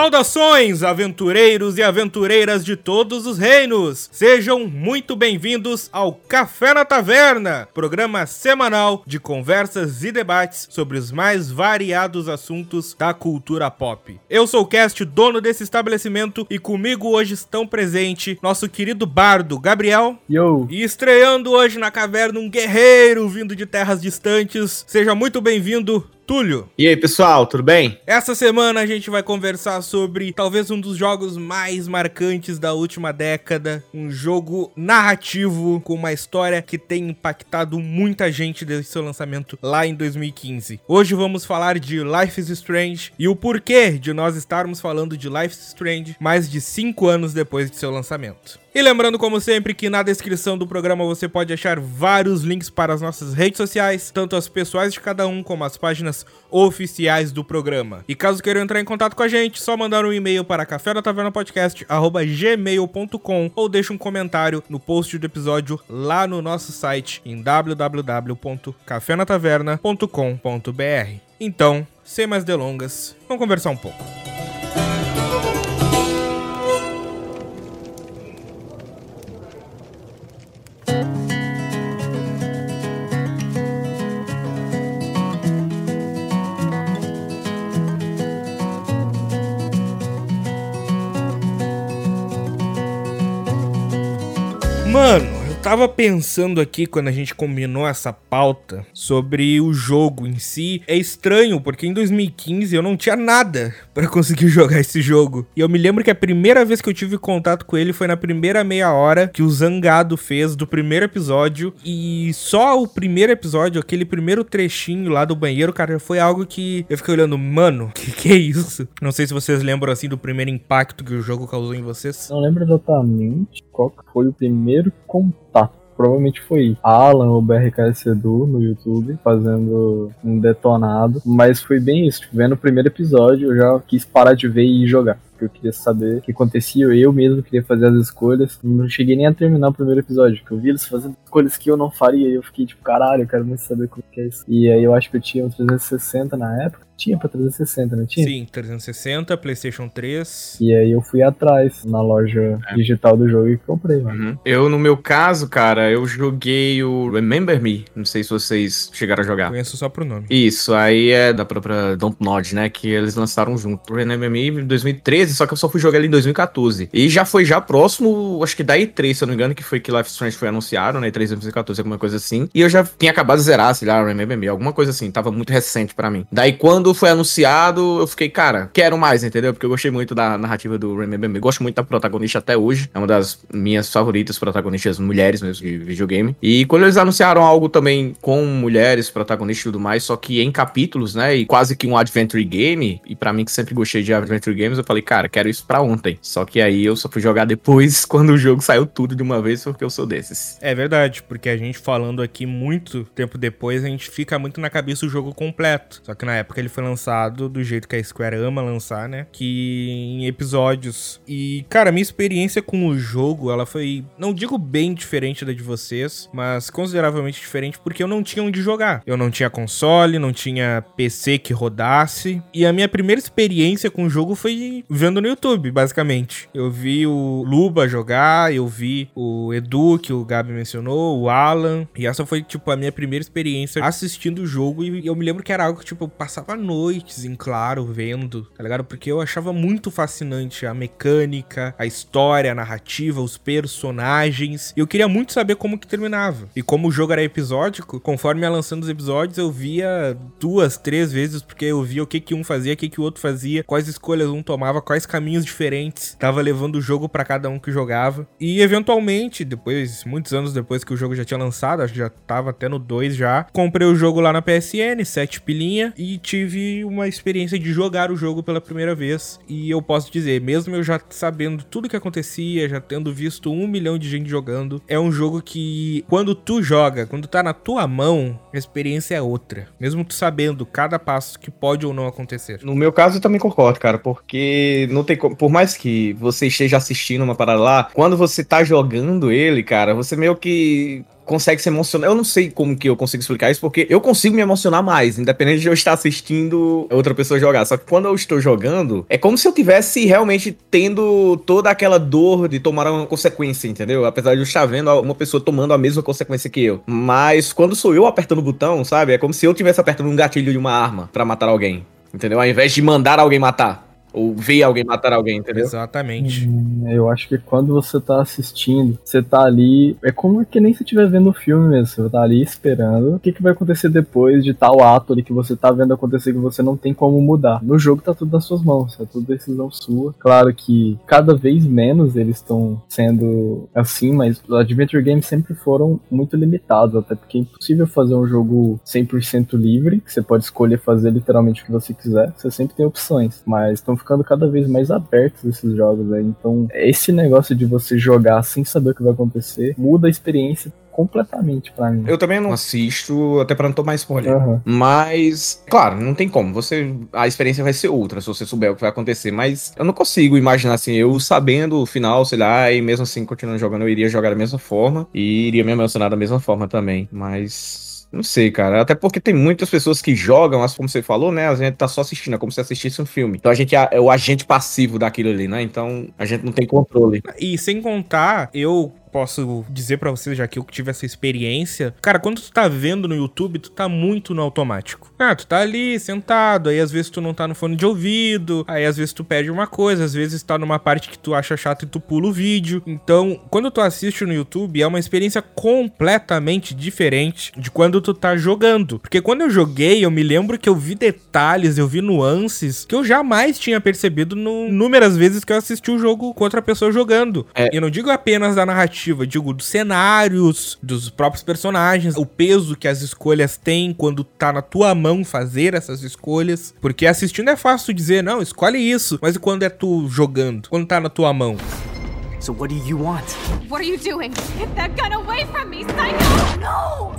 Saudações, aventureiros e aventureiras de todos os reinos! Sejam muito bem-vindos ao Café na Taverna, programa semanal de conversas e debates sobre os mais variados assuntos da cultura pop. Eu sou o Cast, dono desse estabelecimento, e comigo hoje estão presentes nosso querido bardo Gabriel. Yo! E estreando hoje na caverna um guerreiro vindo de terras distantes. Seja muito bem-vindo, Túlio. E aí, pessoal, tudo bem? Essa semana a gente vai conversar sobre talvez um dos jogos mais marcantes da última década, um jogo narrativo com uma história que tem impactado muita gente desde seu lançamento lá em 2015. Hoje vamos falar de Life is Strange e o porquê de nós estarmos falando de Life is Strange mais de 5 anos depois de seu lançamento. E lembrando, como sempre, que na descrição do programa você pode achar vários links para as nossas redes sociais, tanto as pessoais de cada um como as páginas oficiais do programa. E caso queiram entrar em contato com a gente, só mandar um e-mail para café da taverna podcast gmail.com ou deixe um comentário no post do episódio lá no nosso site em www.cafenataverna.com.br. Então, sem mais delongas, vamos conversar um pouco. Tava pensando aqui quando a gente combinou essa pauta sobre o jogo em si. É estranho, porque em 2015 eu não tinha nada para conseguir jogar esse jogo. E eu me lembro que a primeira vez que eu tive contato com ele foi na primeira meia hora que o Zangado fez do primeiro episódio. E só o primeiro episódio, aquele primeiro trechinho lá do banheiro, cara, foi algo que eu fiquei olhando, mano, que que é isso? Não sei se vocês lembram assim do primeiro impacto que o jogo causou em vocês. Não lembro exatamente qual foi o primeiro contato. Provavelmente foi Alan ou BRKS Edu no YouTube fazendo um detonado. Mas foi bem isso. Tipo, vendo o primeiro episódio, eu já quis parar de ver e jogar. Porque eu queria saber o que acontecia. Eu mesmo queria fazer as escolhas. Não cheguei nem a terminar o primeiro episódio. Porque eu vi eles fazendo escolhas que eu não faria. E eu fiquei tipo, caralho, eu quero muito saber como que é isso. E aí eu acho que eu tinha um 360 na época. Tinha pra 360, não tinha? Sim, 360, PlayStation 3. E aí eu fui atrás na loja É. digital do jogo e comprei, mano. Uhum. Eu, no meu caso, cara, eu joguei o Remember Me. Não sei se vocês chegaram a jogar. Conheço só pro nome. Isso, aí é da própria Dontnod, né? Que eles lançaram junto. O Remember Me em 2013, só que eu só fui jogar ele em 2014. E já foi já próximo, acho que da E3, se eu não me engano, que foi que Life Strange foi anunciado, né? E3 2014, alguma coisa assim. E eu já tinha acabado de zerar, sei lá, Remember Me, alguma coisa assim. Tava muito recente pra mim. Daí quando foi anunciado, eu fiquei, cara, quero mais, entendeu? Porque eu gostei muito da narrativa do Remember Me. Gosto muito da protagonista até hoje. É uma das minhas favoritas protagonistas mulheres mesmo de videogame. E quando eles anunciaram algo também com mulheres protagonistas e tudo mais, só que em capítulos, né? E quase que um adventure game. E pra mim que sempre gostei de adventure games, eu falei, cara, quero isso pra ontem. Só que aí eu só fui jogar depois, quando o jogo saiu tudo de uma vez, porque eu sou desses. É verdade, porque a gente falando aqui muito tempo depois, a gente fica muito na cabeça o jogo completo. Só que na época ele foi lançado do jeito que a Square ama lançar, né? Que em episódios. E, cara, minha experiência com o jogo, ela foi, não digo bem diferente da de vocês, mas consideravelmente diferente porque eu não tinha onde jogar. Eu não tinha console, não tinha PC que rodasse. E a minha primeira experiência com o jogo foi vendo no YouTube, basicamente. Eu vi o Luba jogar, eu vi o Edu, que o Gabi mencionou, o Alan. E essa foi, tipo, a minha primeira experiência assistindo o jogo. E eu me lembro que era algo que, tipo, eu passava noites em claro vendo, tá ligado? Porque eu achava muito fascinante a mecânica, a história, a narrativa, os personagens. E eu queria muito saber como que terminava. E como o jogo era episódico, conforme ia lançando os episódios, eu via duas, três vezes, porque eu via o que que um fazia, o que que o outro fazia, quais escolhas um tomava, quais caminhos diferentes tava levando o jogo pra cada um que jogava. E eventualmente, depois, muitos anos depois que o jogo já tinha lançado, já tava até no 2 já, comprei o jogo lá na PSN, 7 pilinha, e tive uma experiência de jogar o jogo pela primeira vez. E eu posso dizer, mesmo eu já sabendo tudo que acontecia, já tendo visto um milhão de gente jogando, é um jogo que, quando tu joga, quando tá na tua mão, a experiência é outra. Mesmo tu sabendo cada passo que pode ou não acontecer. No meu caso, eu também concordo, cara, porque não tem como. Por mais que você esteja assistindo uma parada lá, quando você tá jogando ele, cara, você meio que consegue se emocionar. Eu não sei como que eu consigo explicar isso, porque eu consigo me emocionar mais, independente de eu estar assistindo outra pessoa jogar. Só que quando eu estou jogando, é como se eu tivesse realmente tendo toda aquela dor de tomar uma consequência, entendeu? Apesar de eu estar vendo uma pessoa tomando a mesma consequência que eu. Mas quando sou eu apertando o botão, sabe? É como se eu tivesse apertando um gatilho de uma arma para matar alguém. Entendeu? Ao invés de mandar alguém matar. Ou ver alguém matar alguém, entendeu? Exatamente. Hum, eu acho que quando você tá assistindo, você tá ali. É como que nem se estiver vendo o filme mesmo. Você tá ali esperando o que, que vai acontecer depois de tal ato ali que você tá vendo acontecer que você não tem como mudar. No jogo tá tudo nas suas mãos, é tudo decisão sua. Claro que cada vez menos eles estão sendo assim, mas os Adventure Games sempre foram muito limitados, até porque é impossível fazer um jogo 100% livre, que você pode escolher fazer literalmente o que você quiser. Você sempre tem opções, mas estão ficando cada vez mais abertos esses jogos aí. Então, esse negócio de você jogar sem saber o que vai acontecer muda a experiência completamente para mim. Eu também não assisto, até pra não tomar spoiler. Uhum. Mas, claro, não tem como. Você, a experiência vai ser outra se você souber o que vai acontecer. Mas eu não consigo imaginar assim, eu sabendo o final, sei lá, e mesmo assim continuando jogando, eu iria jogar da mesma forma e iria me emocionar da mesma forma também. Mas não sei, cara. Até porque tem muitas pessoas que jogam, mas como você falou, né? A gente tá só assistindo, é como se assistisse um filme. Então a gente é, é o agente passivo daquilo ali, né? Então a gente não tem controle. E sem contar, eu posso dizer para vocês, já que eu tive essa experiência. Cara, quando tu tá vendo no YouTube, tu tá muito no automático. Ah, tu tá ali sentado, aí às vezes tu não tá no fone de ouvido, aí às vezes tu pede uma coisa, às vezes tá numa parte que tu acha chato e tu pula o vídeo. Então, quando tu assiste no YouTube, é uma experiência completamente diferente de quando tu tá jogando. Porque quando eu joguei, eu me lembro que eu vi detalhes, eu vi nuances que eu jamais tinha percebido no inúmeras vezes que eu assisti o jogo com outra pessoa jogando. É. E eu não digo apenas da narrativa narrativa, digo, dos cenários, dos próprios personagens, o peso que as escolhas têm quando tá na tua mão fazer essas escolhas. Porque assistindo é fácil dizer, não, escolhe isso. Mas e quando é tu jogando? Quando tá na tua mão? So what do you want? What are you doing? Get that gun away from me, psycho! No!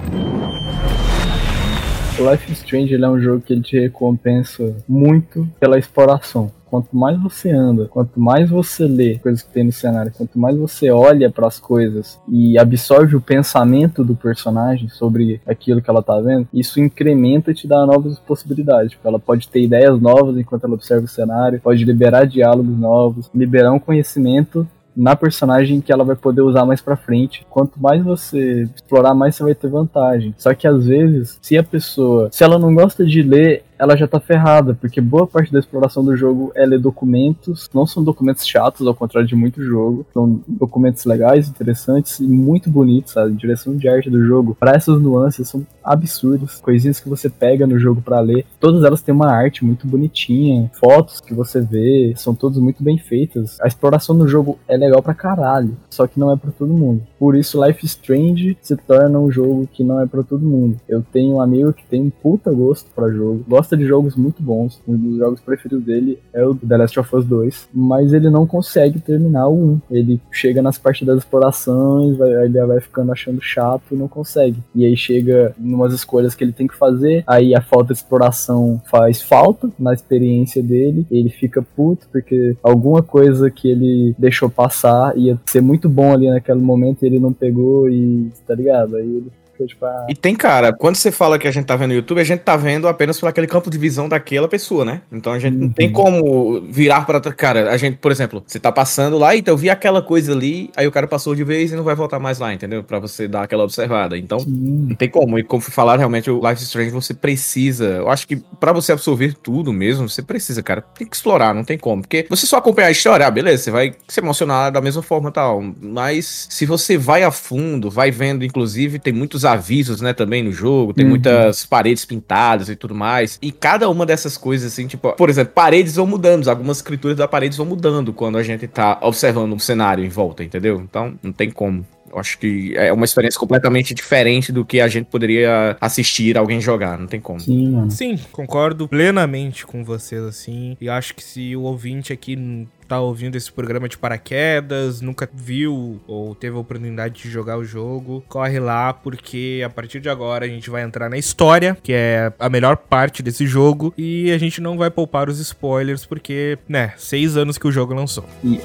Life is Strange é um jogo que ele te recompensa muito pela exploração. Quanto mais você anda, quanto mais você lê coisas que tem no cenário, quanto mais você olha para as coisas e absorve o pensamento do personagem sobre aquilo que ela tá vendo, isso incrementa e te dá novas possibilidades. Tipo, ela pode ter ideias novas enquanto ela observa o cenário, pode liberar diálogos novos, liberar um conhecimento na personagem que ela vai poder usar mais para frente. Quanto mais você explorar, mais você vai ter vantagem. Só que às vezes, se a pessoa, se ela não gosta de ler, ela já tá ferrada, porque boa parte da exploração do jogo é ler documentos, não são documentos chatos, ao contrário de muito jogo, são documentos legais, interessantes e muito bonitos? A direção de arte do jogo, para essas nuances são absurdas, coisinhas que você pega no jogo para ler, todas elas têm uma arte muito bonitinha, fotos que você vê, são todas muito bem feitas. A exploração do jogo é legal pra caralho, só que não é para todo mundo. Por isso Life Strange se torna um jogo que não é para todo mundo. Eu tenho um amigo que tem um puta gosto para jogo, gosta gosta de jogos muito bons. Um dos jogos preferidos dele é o The Last of Us 2. Mas ele não consegue terminar o 1. Ele chega nas partes das explorações, vai, ele vai ficando achando chato e não consegue. E aí chega em umas escolhas que ele tem que fazer, aí a falta de exploração faz falta na experiência dele. Ele fica puto porque alguma coisa que ele deixou passar ia ser muito bom ali naquele momento e ele não pegou e tá ligado? Aí ele tipo, ah... E tem, cara, quando você fala que a gente tá vendo no YouTube, a gente tá vendo apenas por aquele campo de visão daquela pessoa, né? Então a gente uhum. não tem uhum. como virar pra. Cara, a gente, por exemplo, você tá passando lá, então eu vi aquela coisa ali, aí o cara passou de vez e não vai voltar mais lá, entendeu? Pra você dar aquela observada. Então, Sim. não tem como. E como fui falar, realmente, o Life Strange você precisa. Eu acho que para você absorver tudo mesmo, você precisa, cara. Tem que explorar, não tem como. Porque você só acompanhar a história, ah, beleza, você vai se emocionar da mesma forma e tal. Mas se você vai a fundo, vai vendo, inclusive, tem muitos avisos, né, também no jogo, tem uhum. muitas paredes pintadas e tudo mais. E cada uma dessas coisas, assim, tipo, por exemplo, paredes vão mudando, algumas escrituras da paredes vão mudando quando a gente tá observando um cenário em volta, entendeu? Então, não tem como. Eu acho que é uma experiência completamente diferente do que a gente poderia assistir alguém jogar, não tem como. Sim, mano. Sim, concordo plenamente com vocês, assim. E acho que se o ouvinte aqui tá ouvindo esse programa de paraquedas, nunca viu ou teve a oportunidade de jogar o jogo, corre lá, porque a partir de agora a gente vai entrar na história, que é a melhor parte desse jogo, e a gente não vai poupar os spoilers, porque, né, seis anos que o jogo lançou. E...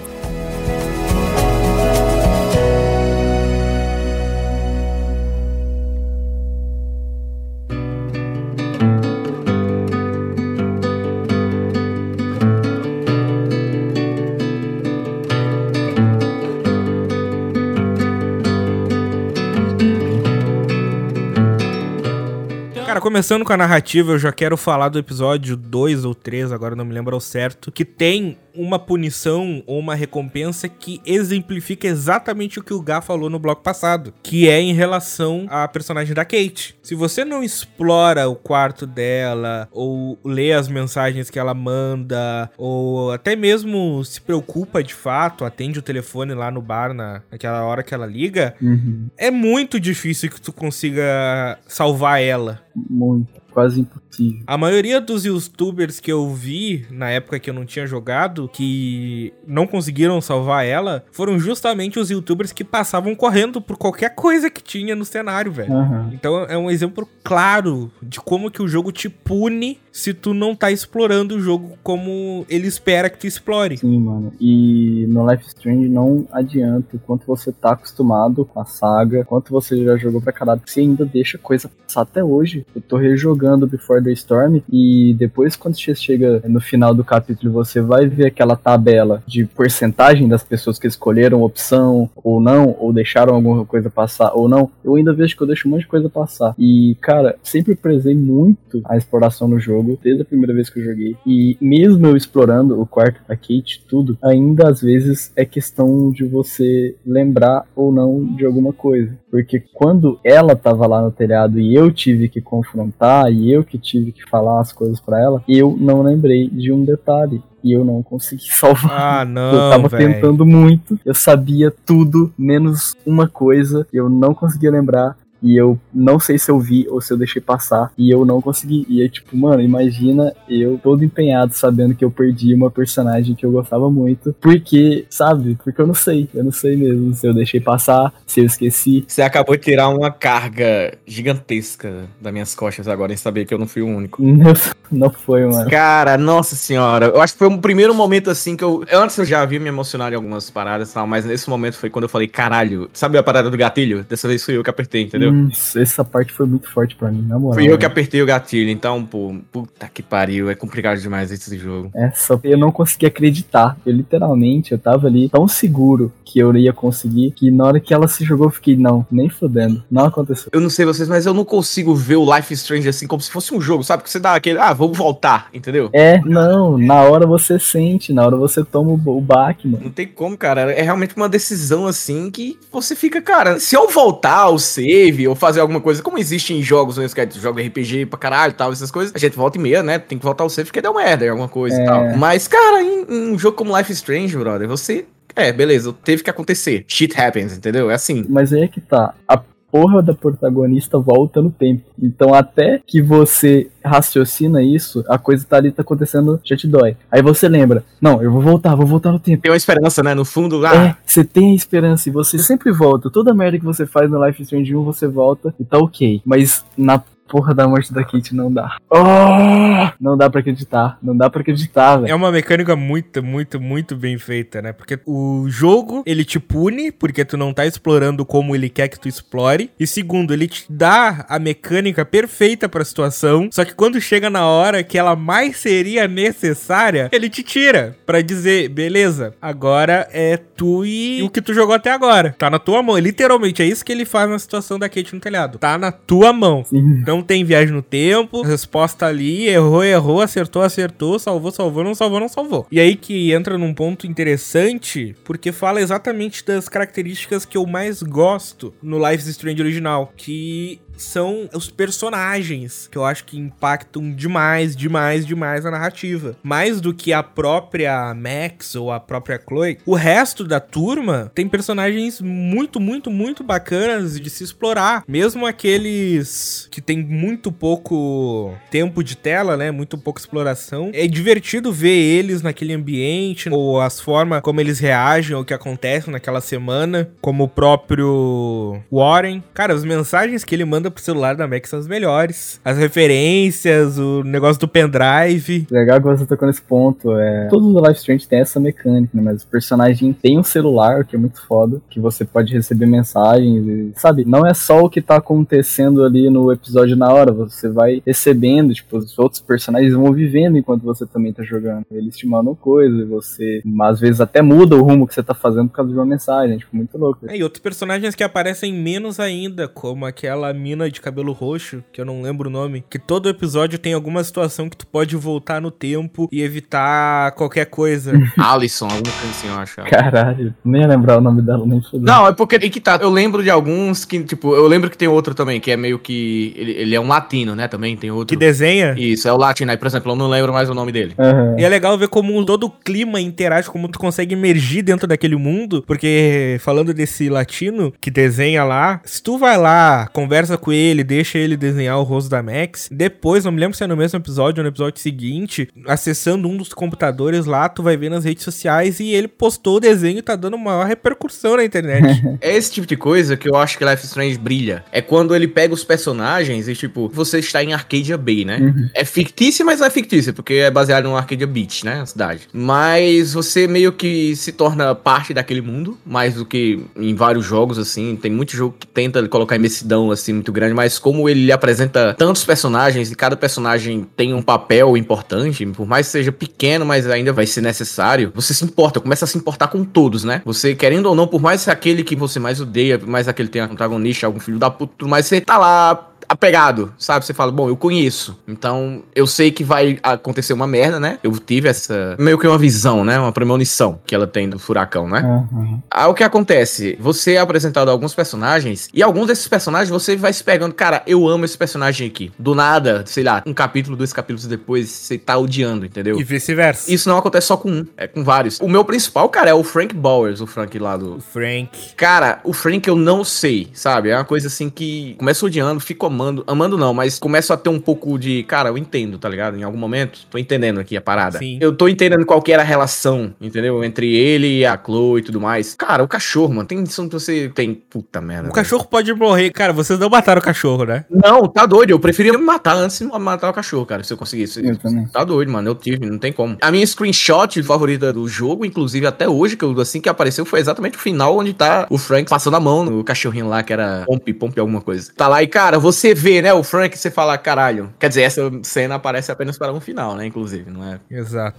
começando com a narrativa, eu já quero falar do episódio 2 ou 3, agora não me lembro ao certo, que tem uma punição ou uma recompensa que exemplifica exatamente o que o Gá falou no bloco passado, que é em relação à personagem da Kate. Se você não explora o quarto dela, ou lê as mensagens que ela manda, ou até mesmo se preocupa de fato, atende o telefone lá no bar na, naquela hora que ela liga, Uhum. é muito difícil que tu consiga salvar ela. Muito. Quase impossível. A maioria dos youtubers que eu vi na época que eu não tinha jogado, que não conseguiram salvar ela, foram justamente os youtubers que passavam correndo por qualquer coisa que tinha no cenário, velho. Aham. Então é um exemplo claro de como que o jogo te pune se tu não tá explorando o jogo como ele espera que tu explore. Sim, mano. E no Life Strange não adianta o quanto você tá acostumado com a saga, quanto você já jogou pra caralho, você ainda deixa coisa passar até hoje. Eu tô rejogando Before the Storm e depois quando você chega no final do capítulo você vai ver aquela tabela de porcentagem das pessoas que escolheram opção ou não, ou deixaram alguma coisa passar ou não. Eu ainda vejo que eu deixo um monte de coisa passar. E, cara, sempre prezei muito a exploração no jogo, desde a primeira vez que eu joguei. E mesmo eu explorando o quarto da Kate, tudo, ainda às vezes é questão de você lembrar ou não de alguma coisa. Porque quando ela tava lá no telhado e eu tive que confrontar e eu que tive que falar as coisas pra ela, eu não lembrei de um detalhe. E eu não consegui salvar. Ah, eu não, tava velho. tentando muito, eu sabia tudo, menos uma coisa, eu não conseguia lembrar. E eu não sei se eu vi ou se eu deixei passar. E eu não consegui. E é tipo, mano, imagina eu todo empenhado sabendo que eu perdi uma personagem que eu gostava muito. Porque, sabe? Porque eu não sei. Eu não sei mesmo se eu deixei passar, se eu esqueci. Você acabou de tirar uma carga gigantesca das minhas costas agora em saber que eu não fui o único. Não, não foi, mano. Cara, nossa senhora. Eu acho que foi um primeiro momento assim que eu. eu Antes eu já havia me emocionado em algumas paradas e tal, mas nesse momento foi quando eu falei, caralho, sabe a parada do gatilho? Dessa vez fui eu que apertei, entendeu? Hum, essa parte foi muito forte pra mim, na moral. Fui eu que mano. apertei o gatilho, então, pô, puta que pariu, é complicado demais esse jogo. Essa eu não consegui acreditar. Eu literalmente, eu tava ali tão seguro que eu ia conseguir, que na hora que ela se jogou, eu fiquei, não, nem fudendo. Não aconteceu. Eu não sei vocês, mas eu não consigo ver o Life Strange assim como se fosse um jogo, sabe? Que você dá aquele, ah, vamos voltar, entendeu? É, não, na hora você sente, na hora você toma o, o baque, mano. Não tem como, cara. É realmente uma decisão assim que você fica, cara, se eu voltar ao save ou fazer alguma coisa, como existe em jogos, né? Que é jogo RPG pra caralho e tal, essas coisas, a gente volta e meia, né? Tem que voltar ao save porque deu merda, alguma coisa e É. tal. Mas, cara, em, em um jogo como Life Strange, brother, você. É, beleza, teve que acontecer. Shit happens, entendeu? É assim. Mas aí é que tá. A porra da protagonista volta no tempo. Então até que você raciocina isso, a coisa tá ali, tá acontecendo, já te dói. Aí você lembra, não, eu vou voltar, vou voltar no tempo. Tem uma esperança, né? No fundo, ah, É, você tem a esperança e você sempre volta. Toda merda que você faz no Life Strange 1, você volta e tá ok. Mas na porra da morte da Kate não dá. Oh! Não dá pra acreditar. Não dá pra acreditar, velho. É uma mecânica muito, muito, muito bem feita, né? Porque o jogo, ele te pune, porque tu não tá explorando como ele quer que tu explore. E segundo, ele te dá a mecânica perfeita pra situação. Só que quando chega na hora que ela mais seria necessária, ele te tira. Pra dizer, beleza, agora é tu e o que tu jogou até agora. Tá na tua mão. Literalmente, é isso que ele faz na situação da Kate no telhado. Tá na tua mão. Sim. Não tem viagem no tempo, resposta ali, errou, errou, acertou, acertou, salvou, salvou, não salvou, não salvou. E aí que entra num ponto interessante, porque fala exatamente das características que eu mais gosto no Life is Strange original, que são os personagens que eu acho que impactam demais, demais, demais a narrativa. Mais do que a própria Max ou a própria Chloe. O resto da turma tem personagens muito, muito, muito bacanas de se explorar. Mesmo aqueles que tem muito pouco tempo de tela, né? Muito pouca exploração. É divertido ver eles naquele ambiente, ou as formas como eles reagem ao que acontece naquela semana. Como o próprio Warren. Cara, as mensagens que ele manda pro celular da Max são as melhores. As referências, o negócio do pendrive. Legal que você tocou nesse ponto. É... Todos os Life Strange tem essa mecânica, né? Mas o personagem tem um celular, que é muito foda, que você pode receber mensagens e, sabe, não é só o que tá acontecendo ali no episódio na hora, você vai recebendo, tipo, os outros personagens vão vivendo enquanto você também tá jogando. Eles te mandam coisas e você, às vezes, até muda o rumo que você tá fazendo por causa de uma mensagem, tipo, muito louco. É, e outros personagens que aparecem menos ainda, como aquela mina mina de cabelo roxo, que eu não lembro o nome, que todo episódio tem alguma situação que tu pode voltar no tempo e evitar qualquer coisa. Alison, alguma coisa assim, eu acho. Caralho, nem ia lembrar o nome dela, nem fudeu. Não, é porque aí que tá. Eu lembro de alguns que, tipo, eu lembro que tem outro também, que é meio que. Ele, ele é um latino, né? Também tem outro. Que desenha. Isso, é o latino. Aí, por exemplo, eu não lembro mais o nome dele. Aham. E é legal ver como todo o clima interage, como tu consegue emergir dentro daquele mundo, porque falando desse latino que desenha lá, se tu vai lá, conversa com ele, deixa ele desenhar o rosto da Max, depois, não me lembro se é no mesmo episódio ou no episódio seguinte, acessando um dos computadores lá, tu vai ver nas redes sociais e ele postou o desenho e tá dando maior repercussão na internet. É esse tipo de coisa que eu acho que Life is Strange brilha. É quando ele pega os personagens e, tipo, você está em Arcadia Bay, né? Uhum. É fictícia, mas não é fictícia, porque é baseado no Arcadia Beach, né? A cidade. Mas você meio que se torna parte daquele mundo, mais do que em vários jogos, assim. Tem muito jogo que tenta colocar imensidão, assim, muito grande, mas como ele apresenta tantos personagens e cada personagem tem um papel importante, por mais que seja pequeno, mas ainda vai ser necessário, você se importa, começa a se importar com todos, né? Você, querendo ou não, por mais que aquele que você mais odeia, por mais aquele tenha antagonista, algum filho da puta, mais, você tá lá apegado, sabe? Você fala, bom, eu conheço, então eu sei que vai acontecer uma merda, né? Eu tive essa, meio que uma visão, né? Uma premonição que ela tem do furacão, né? Aham. Aí o que acontece? Você é apresentado a alguns personagens, e alguns desses personagens você vai se pegando, cara, eu amo esse personagem aqui. Do nada, sei lá, um capítulo, dois capítulos depois, você tá odiando, entendeu? e vice-versa. Isso não acontece só com um, é com vários. O meu principal, cara, é o Frank Bowers, o Frank lá do. O Frank. Cara, o Frank eu não sei, sabe? É uma coisa assim que começo odiando, fico amando. Amando não, mas começo a ter um pouco de. Cara, eu entendo, tá ligado? Em algum momento, tô entendendo aqui a parada. Sim. Eu tô entendendo qual que era a relação, entendeu? Entre ele e a Chloe e tudo mais. Cara, o cachorro, mano, tem isso que você tem. Puta merda. O velho. cachorro pode morrer. Cara, vocês não mataram o cachorro, né? Não, tá doido. Eu preferia me matar antes de matar o cachorro, cara, se eu conseguisse. Eu também. Tá doido, mano. Eu tive, não tem como. A minha screenshot favorita do jogo, inclusive até hoje, que eu, assim que apareceu, foi exatamente o final onde tá o Frank passando a mão no cachorrinho lá, que era Pomp, Pomp alguma coisa. Tá lá e, cara, você vê, né, o Frank, você fala, caralho. Quer dizer, essa cena aparece apenas para um final, né, inclusive, não é? Exato.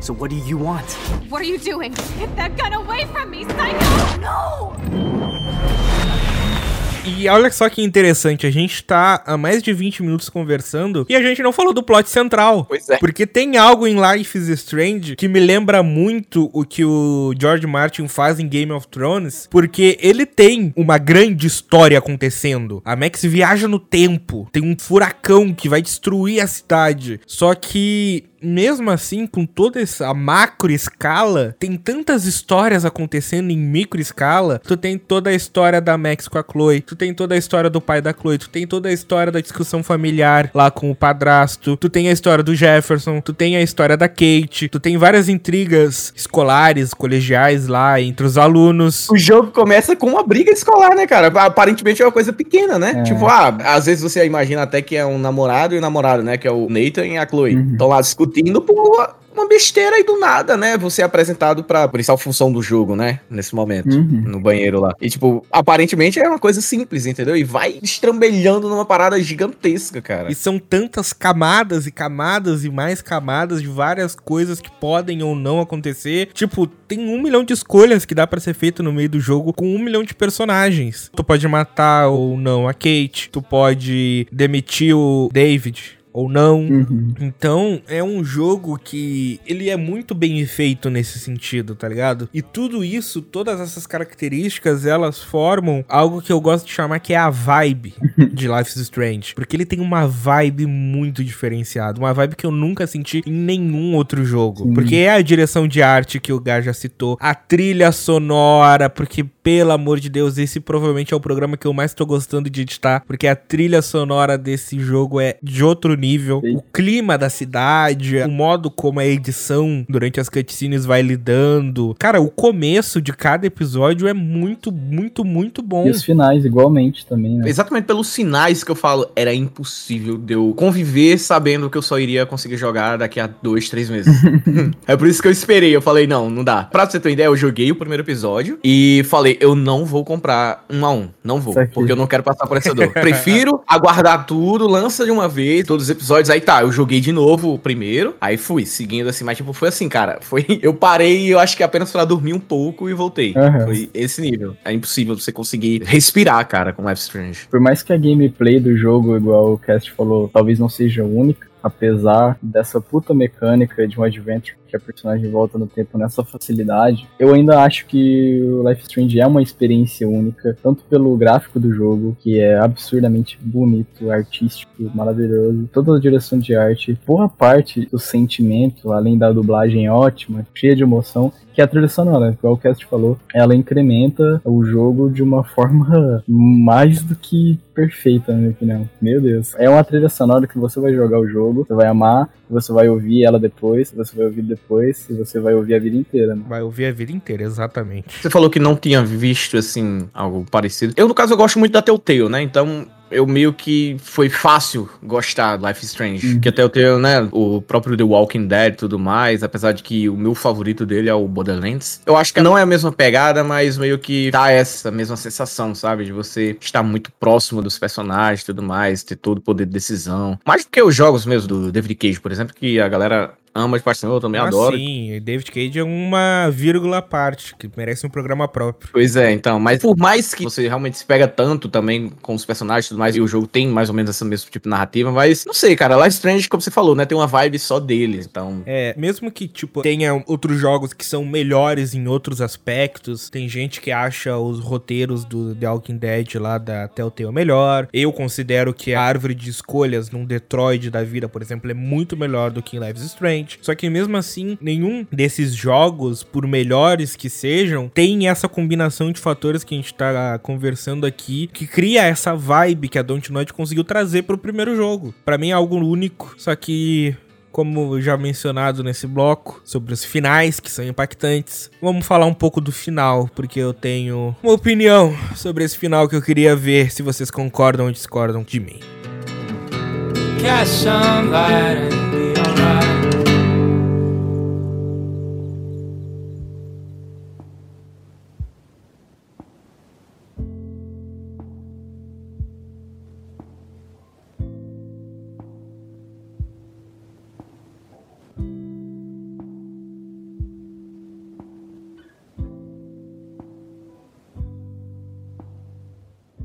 So what do you want? What are you doing? Get that gun away from me, Psycho! No! E olha só que interessante, a gente tá há mais de 20 minutos conversando e a gente não falou do plot central. Pois é. Porque tem algo em Life is Strange que me lembra muito o que o George Martin faz em Game of Thrones, porque ele tem uma grande história acontecendo. A Max viaja no tempo, tem um furacão que vai destruir a cidade. Só que mesmo assim, com toda essa macro escala, tem tantas histórias acontecendo em micro escala. Tu tem toda a história da Max com a Chloe, tu tem toda a história do pai da Chloe, tu tem toda a história da discussão familiar lá com o padrasto, tu tem a história do Jefferson, tu tem a história da Kate, tu tem várias intrigas escolares, colegiais lá entre os alunos. O jogo começa com uma briga escolar, né, cara? Aparentemente é uma coisa pequena, né? É. Tipo, ah, às vezes você imagina até que é um namorado e um namorado, né? Que é o Nathan e a Chloe. Uhum. Estão lá discutindo por uma besteira e do nada, né? Você é apresentado pra principal função do jogo, né? Nesse momento. Uhum. No banheiro lá. E, tipo, aparentemente é uma coisa simples, entendeu? E vai estrambelhando numa parada gigantesca, cara. E são tantas camadas e camadas e mais camadas de várias coisas que podem ou não acontecer. Tipo, tem um milhão de escolhas que dá pra ser feito no meio do jogo com um milhão de personagens. Tu pode matar ou não a Kate, tu pode demitir o David ou não. Uhum. Então, é um jogo que ele é muito bem feito nesse sentido, tá ligado? E tudo isso, todas essas características, elas formam algo que eu gosto de chamar que é a vibe de Life is Strange, porque ele tem uma vibe muito diferenciada, uma vibe que eu nunca senti em nenhum outro jogo. Sim. Porque é a direção de arte que o Gá já citou, a trilha sonora, porque pelo amor de Deus, esse provavelmente é o programa que eu mais tô gostando de editar, porque a trilha sonora desse jogo é de outro nível. Sim. O clima da cidade, o modo como a edição durante as cutscenes vai lidando. Cara, o começo de cada episódio é muito, muito, muito bom. E os finais, igualmente, também, né? Exatamente pelos sinais que eu falo, era impossível de eu conviver sabendo que eu só iria conseguir jogar daqui a dois, três meses. é por isso que eu esperei. Eu falei, não, não dá. Pra você ter uma ideia, eu joguei o primeiro episódio e falei, eu não vou comprar um a um. Não vou. Porque eu não quero passar por essa dor. Prefiro aguardar tudo, lança de uma vez, todos os episódios. Aí tá, eu joguei de novo o primeiro. Aí fui, seguindo assim, mas tipo, foi assim, cara. Foi. Eu parei, eu acho que apenas pra dormir um pouco e voltei. Aham. Foi esse nível. É impossível você conseguir respirar, cara, com Life Strange. Por mais que a gameplay do jogo, igual o Cast falou, talvez não seja única, apesar dessa puta mecânica de um adventure que a personagem volta no tempo nessa facilidade, eu ainda acho que o Life Strange é uma experiência única, tanto pelo gráfico do jogo, que é absurdamente bonito, artístico, maravilhoso, toda a direção de arte, boa parte do sentimento, além da dublagem ótima, cheia de emoção, que a trilha sonora, igual o Cast falou, ela incrementa o jogo de uma forma mais do que perfeita, na minha opinião. Meu Deus. É uma trilha sonora que você vai jogar o jogo, você vai amar, você vai ouvir ela depois, você vai ouvir depois, e você vai ouvir a vida inteira, né? Vai ouvir a vida inteira, exatamente. Você falou que não tinha visto, assim, algo parecido. Eu, no caso, eu gosto muito da Telltale, né? Então, eu meio que foi fácil gostar de Life is Strange. Uhum. Que a Telltale, né? O próprio The Walking Dead e tudo mais, apesar de que o meu favorito dele é o Borderlands. Eu acho que não é a mesma pegada, mas meio que dá essa mesma sensação, sabe? De você estar muito próximo dos personagens e tudo mais, ter todo o poder de decisão. Mais do que os jogos mesmo do David Cage, por exemplo, que a galera ama de paixão, eu também Ah, adoro. sim, David Cage é uma vírgula à parte, que merece um programa próprio. Pois é, então, mas por mais que você realmente se pega tanto também com os personagens e tudo mais, e o jogo tem mais ou menos esse mesmo tipo de narrativa, mas não sei, cara, Life Strange, como você falou, né, tem uma vibe só deles, então... É, mesmo que, tipo, tenha outros jogos que são melhores em outros aspectos, tem gente que acha os roteiros do The Walking Dead lá da Telltale melhor. Eu considero que a árvore de escolhas num Detroit da vida, por exemplo, é muito melhor do que em Life is Strange. Só que mesmo assim, nenhum desses jogos, por melhores que sejam, tem essa combinação de fatores que a gente tá conversando aqui, que cria essa vibe que a Dontnod conseguiu trazer pro primeiro jogo. Pra mim é algo único, só que como já mencionado nesse bloco, sobre os finais que são impactantes. Vamos falar um pouco do final, porque eu tenho uma opinião sobre esse final que eu queria ver se vocês concordam ou discordam de mim. Got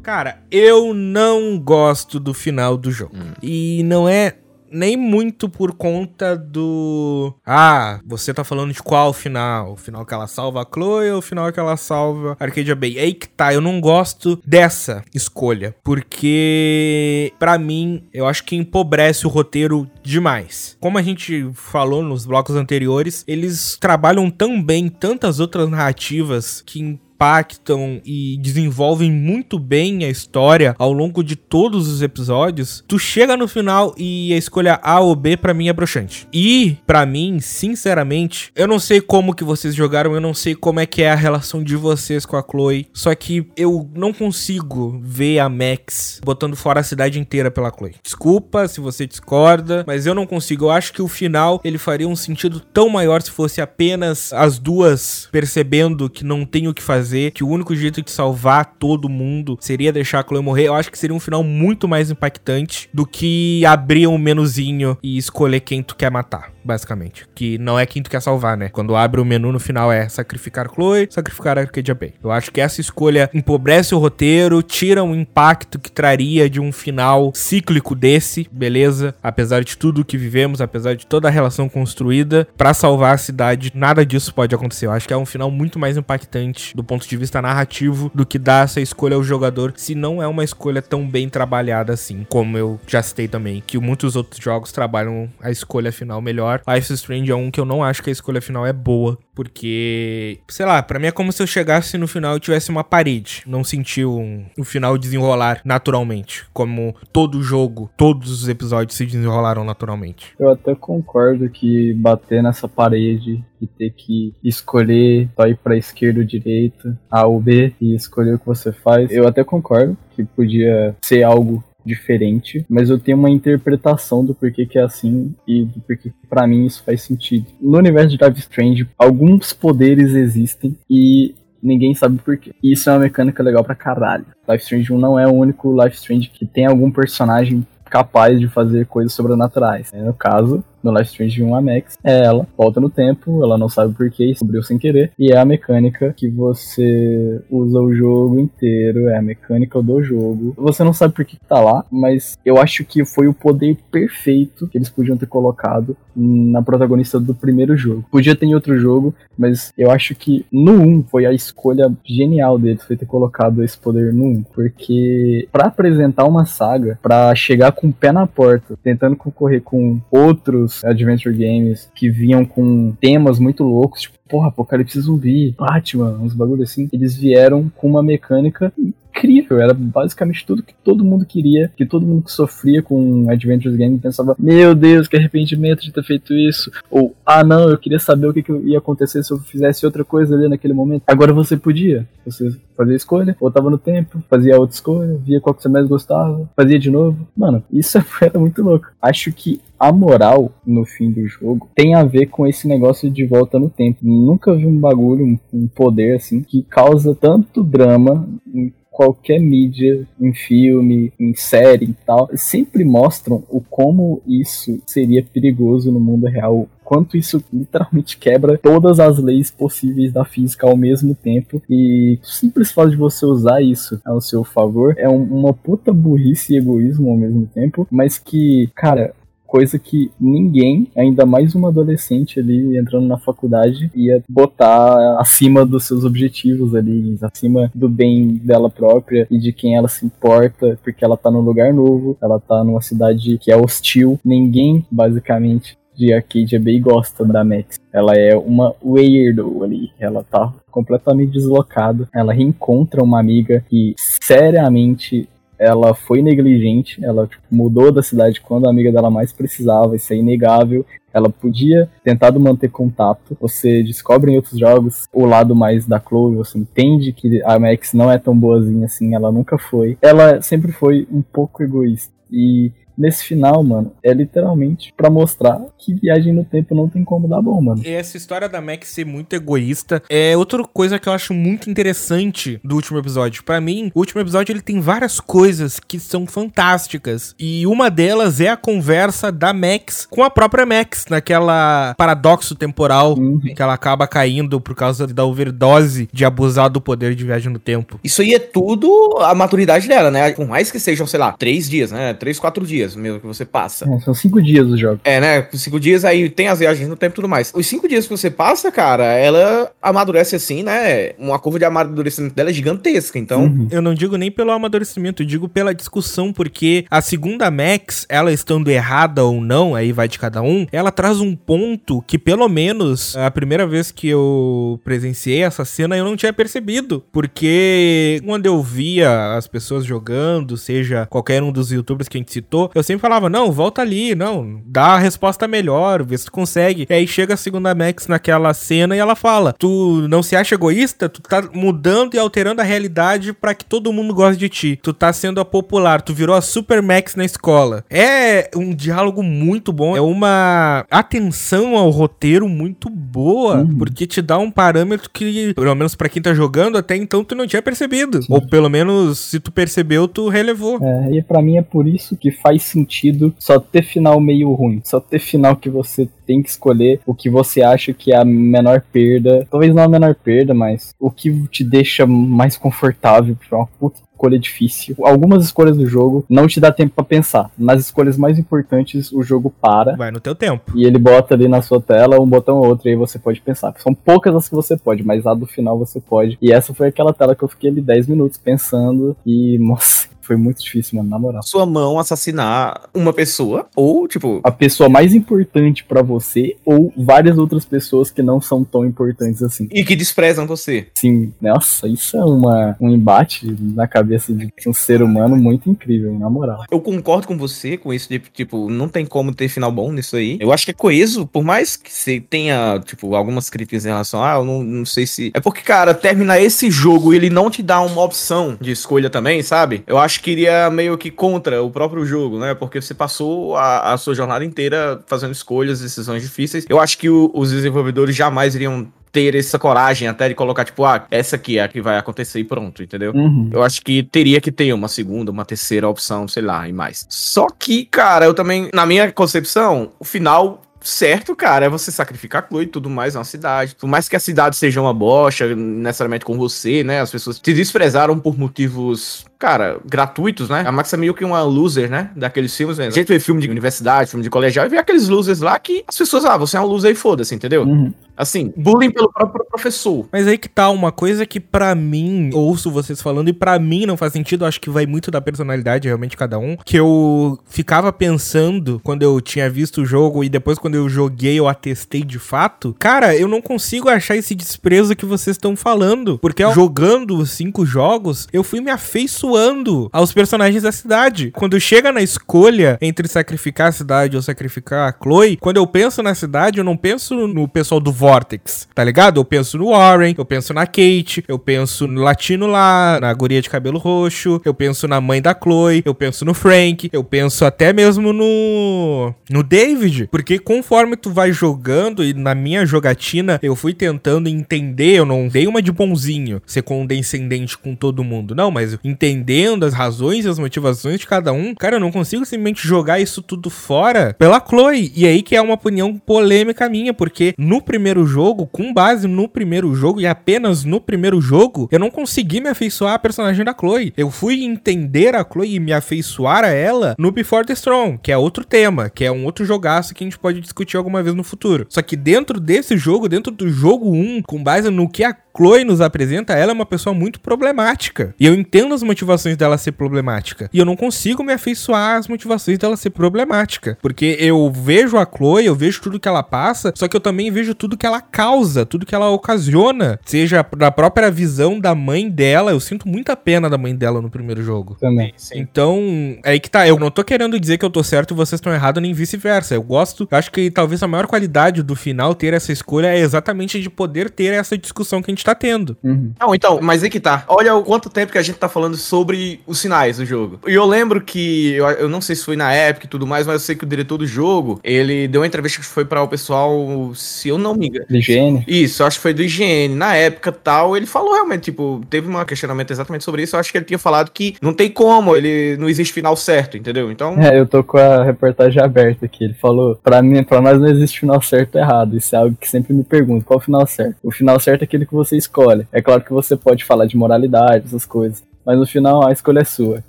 Cara, eu não gosto do final do jogo. E não é nem muito por conta do. Ah, você tá falando de qual final? O final que ela salva a Chloe ou o final que ela salva a Arcadia Bay? Aí que tá, eu não gosto dessa escolha. Porque, pra mim, eu acho que empobrece o roteiro demais. Como a gente falou nos blocos anteriores, eles trabalham tão bem tantas outras narrativas que impactam e desenvolvem muito bem a história ao longo de todos os episódios, tu chega no final e a escolha A ou B pra mim é broxante. E pra mim, sinceramente, eu não sei como que vocês jogaram, eu não sei como é que é a relação de vocês com a Chloe, só que eu não consigo ver a Max botando fora a cidade inteira pela Chloe. Desculpa se você discorda, mas eu não consigo. Eu acho que o final ele faria um sentido tão maior se fosse apenas as duas percebendo que não tem o que fazer, que o único jeito de salvar todo mundo seria deixar a Chloe morrer. Eu acho que seria um final muito mais impactante do que abrir um menuzinho e escolher quem tu quer matar, basicamente. Que não é quem tu quer salvar, né? Quando abre o menu no final é sacrificar Chloe, sacrificar Arcadia Bay. Eu acho que essa escolha empobrece o roteiro, tira o impacto que traria de um final cíclico desse, beleza? Apesar de tudo que vivemos, apesar de toda a relação construída, pra salvar a cidade, nada disso pode acontecer. Eu acho que é um final muito mais impactante do ponto de vista narrativo do que dar essa escolha ao jogador, se não é uma escolha tão bem trabalhada assim, como eu já citei também, que muitos outros jogos trabalham a escolha final melhor. Life is Strange é um que eu não acho que a escolha final é boa, porque, sei lá, pra mim é como se eu chegasse no final e tivesse uma parede, não senti um, o final desenrolar naturalmente, como todo jogo, todos os episódios se desenrolaram naturalmente. Eu até concordo que bater nessa parede e ter que escolher ir pra esquerda ou direita, A ou B, e escolher o que você faz, eu até concordo que podia ser algo diferente, mas eu tenho uma interpretação do porquê que é assim e do porquê que pra mim isso faz sentido. No universo de Life Strange, alguns poderes existem e ninguém sabe por quê. E isso é uma mecânica legal pra caralho. Life Strange 1 não é o único Life Strange que tem algum personagem capaz de fazer coisas sobrenaturais. No caso, no Life Strange 1 a Max é ela, volta no tempo, ela não sabe porquê, descobriu sem querer, e é a mecânica que você usa o jogo inteiro, é a mecânica do jogo. Você não sabe por que tá lá, mas eu acho que foi o poder perfeito que eles podiam ter colocado na protagonista do primeiro jogo. Podia ter em outro jogo, mas eu acho que no 1 foi a escolha genial deles, foi ter colocado esse poder no 1, porque para apresentar uma saga, para chegar com o pé na porta, tentando concorrer com outros adventure games que vinham com temas muito loucos, tipo, porra, Apocalipse Zumbi, Batman, uns bagulho assim. Eles vieram com uma mecânica incrível, era basicamente tudo que todo mundo queria, que todo mundo que sofria com Adventures Game pensava, meu Deus, que arrependimento de ter feito isso, ou, ah não, eu queria saber o que, que ia acontecer se eu fizesse outra coisa ali naquele momento. Agora você podia, você fazia escolha, voltava no tempo, fazia outra escolha, via qual que você mais gostava, fazia de novo. Mano, isso era muito louco. Acho que a moral no fim do jogo tem a ver com esse negócio de volta no tempo. Nunca vi um bagulho, um, poder assim, que causa tanto drama em qualquer mídia, em filme, em série e tal, sempre mostram o como isso seria perigoso no mundo real quanto isso literalmente quebra todas as leis possíveis da física ao mesmo tempo. E o simples fato de você usar isso ao seu favor é um, uma puta burrice e egoísmo ao mesmo tempo, mas que, cara, coisa que ninguém, ainda mais uma adolescente ali entrando na faculdade, ia botar acima dos seus objetivos ali, acima do bem dela própria e de quem ela se importa, porque ela tá num lugar novo, ela tá numa cidade que é hostil. Ninguém, basicamente, de Arcadia Bay gosta da Max. Ela é uma weirdo ali. Ela tá completamente deslocada. Ela reencontra uma amiga que seriamente ela foi negligente, ela tipo, mudou da cidade quando a amiga dela mais precisava, isso é inegável. Ela podia tentado manter contato. Você descobre em outros jogos o lado mais da Chloe, você entende que a Max não é tão boazinha assim, ela nunca foi. Ela sempre foi um pouco egoísta. E nesse final, mano, é literalmente para mostrar que viagem no tempo não tem como dar bom, mano. Essa história da Max ser muito egoísta é outra coisa que eu acho muito interessante do último episódio. Para mim, o último episódio ele tem várias coisas que são fantásticas e uma delas é a conversa da Max com a própria Max naquela paradoxo temporal uhum. que ela acaba caindo por causa da overdose de abusar do poder de viagem no tempo. Isso aí é tudo a maturidade dela, né? Por mais que sejam, sei lá, três dias, né? Três, quatro dias dias mesmo que você passa. É, são cinco dias o jogo. É, né? Cinco dias, aí tem as viagens no tempo e tudo mais. Os cinco dias que você passa, cara, ela amadurece assim, né? Uma curva de amadurecimento dela é gigantesca, então... Uhum. Eu não digo nem pelo amadurecimento, eu digo pela discussão, porque a segunda Max, ela estando errada ou não, aí vai de cada um, ela traz um ponto que, pelo menos, a primeira vez que eu presenciei essa cena, eu não tinha percebido. Porque quando eu via as pessoas jogando, seja qualquer um dos youtubers que a gente citou, eu sempre falava, não, volta ali, não, dá a resposta melhor, vê se tu consegue. E aí chega a segunda Max naquela cena e ela fala, tu não se acha egoísta? Tu tá mudando e alterando a realidade para que todo mundo goste de ti. Tu tá sendo a popular, tu virou a Super Max na escola. É um diálogo muito bom, é uma atenção ao roteiro muito boa, uhum. porque te dá um parâmetro que, pelo menos para quem tá jogando, até então tu não tinha percebido. Sim. Ou pelo menos, se tu percebeu, tu relevou. É, e para mim é por isso que faz sentido só ter final meio ruim, só ter final que você tem que escolher o que você acha que é a menor perda. Talvez não a menor perda, mas o que te deixa mais confortável pra uma puta escolha difícil. Algumas escolhas do jogo não te dá tempo para pensar. Nas escolhas mais importantes, o jogo para. Vai no teu tempo. E ele bota ali na sua tela um botão ou outro e aí você pode pensar. São poucas as que você pode, mas a do final você pode. E essa foi aquela tela que eu fiquei ali 10 minutos pensando e, nossa, foi muito difícil, mano, na moral. Sua mão assassinar uma pessoa, ou, tipo. A pessoa mais importante para você, ou várias outras pessoas que não são tão importantes assim. E que desprezam você. Sim, nossa, isso é uma, um embate na cabeça de um ser humano muito incrível, na moral. Eu concordo com você com isso de, tipo, não tem como ter final bom nisso aí. Eu acho que é coeso, por mais que você tenha, tipo, algumas críticas em relação a, ah, eu não, não sei se. É porque, cara, terminar esse jogo ele não te dá uma opção de escolha também, sabe? Eu acho acho que iria meio que contra o próprio jogo, né? Porque você passou a, a sua jornada inteira fazendo escolhas, decisões difíceis. Eu acho que o, os desenvolvedores jamais iriam ter essa coragem até de colocar, tipo, ah, essa aqui é a que vai acontecer e pronto, entendeu? Uhum. Eu acho que teria que ter uma segunda, uma terceira opção, sei lá, e mais. Só que, cara, eu também, na minha concepção, o final certo, cara, é você sacrificar a Chloe e tudo mais na cidade. Por mais que a cidade seja uma bocha, necessariamente com você, né? As pessoas te desprezaram por motivos, cara, gratuitos, né? A Max é meio que uma loser, né? Daqueles filmes, né? A gente vê filme de universidade, filme de colegial, e vê aqueles losers lá que as pessoas, ah, você é um loser e foda-se, entendeu? Uhum. Assim, bullying pelo próprio professor. Mas aí que tá uma coisa que pra mim, ouço vocês falando, e pra mim não faz sentido, acho que vai muito da personalidade realmente de cada um, que eu ficava pensando quando eu tinha visto o jogo e depois quando eu joguei eu atestei de fato, cara, eu não consigo achar esse desprezo que vocês estão falando, porque ao- jogando os cinco jogos, eu fui me afeiçoando aos personagens da cidade. Quando chega na escolha entre sacrificar a cidade ou sacrificar a Chloe, quando eu penso na cidade, eu não penso no pessoal do Vortex, tá ligado? Eu penso no Warren, eu penso na Kate, eu penso no latino lá, na guria de cabelo roxo, eu penso na mãe da Chloe, eu penso no Frank, eu penso até mesmo no no David, porque conforme tu vai jogando e na minha jogatina eu fui tentando entender, eu não dei uma de bonzinho, ser condescendente com todo mundo, não, mas entendendo as razões e as motivações de cada um, cara, eu não consigo simplesmente jogar isso tudo fora pela Chloe. E aí que é uma opinião polêmica minha, porque no primeiro jogo, com base no primeiro jogo e apenas no primeiro jogo, eu não consegui me afeiçoar a personagem da Chloe. Eu fui entender a Chloe e me afeiçoar a ela no Before the Strong, que é outro tema, que é um outro jogaço que a gente pode discutir alguma vez no futuro. Só que dentro desse jogo, dentro do jogo 1, com base no que a Chloe nos apresenta, ela é uma pessoa muito problemática. E eu entendo as motivações dela ser problemática. E eu não consigo me afeiçoar às motivações dela ser problemática. Porque eu vejo a Chloe, eu vejo tudo que ela passa, só que eu também vejo tudo que ela causa, tudo que ela ocasiona. Seja da própria visão da mãe dela, eu sinto muita pena da mãe dela no primeiro jogo. Também. Então, é aí que tá. Eu não tô querendo dizer que eu tô certo e vocês estão errados, nem vice-versa. Eu gosto, eu acho que talvez a maior qualidade do final ter essa escolha é exatamente de poder ter essa discussão que a gente tá tendo. Uhum. Não, então, mas aí que tá. Olha o quanto tempo que a gente tá falando sobre os sinais do jogo. E eu lembro que, eu, eu não sei se foi na época e tudo mais, mas eu sei que o diretor do jogo, ele deu uma entrevista que foi para o pessoal, se eu não me engano. Higiene. Isso, acho que foi do IGN. Na época tal, ele falou realmente, tipo, teve um questionamento exatamente sobre isso. Eu acho que ele tinha falado que não tem como, ele não existe final certo, entendeu? Então, É, eu tô com a reportagem aberta aqui. Ele falou: pra mim, pra nós não existe final certo ou errado. Isso é algo que sempre me pergunto: qual é o final certo? O final certo é aquele que você escolhe. É claro que você pode falar de moralidade, essas coisas. Mas no final a escolha é sua.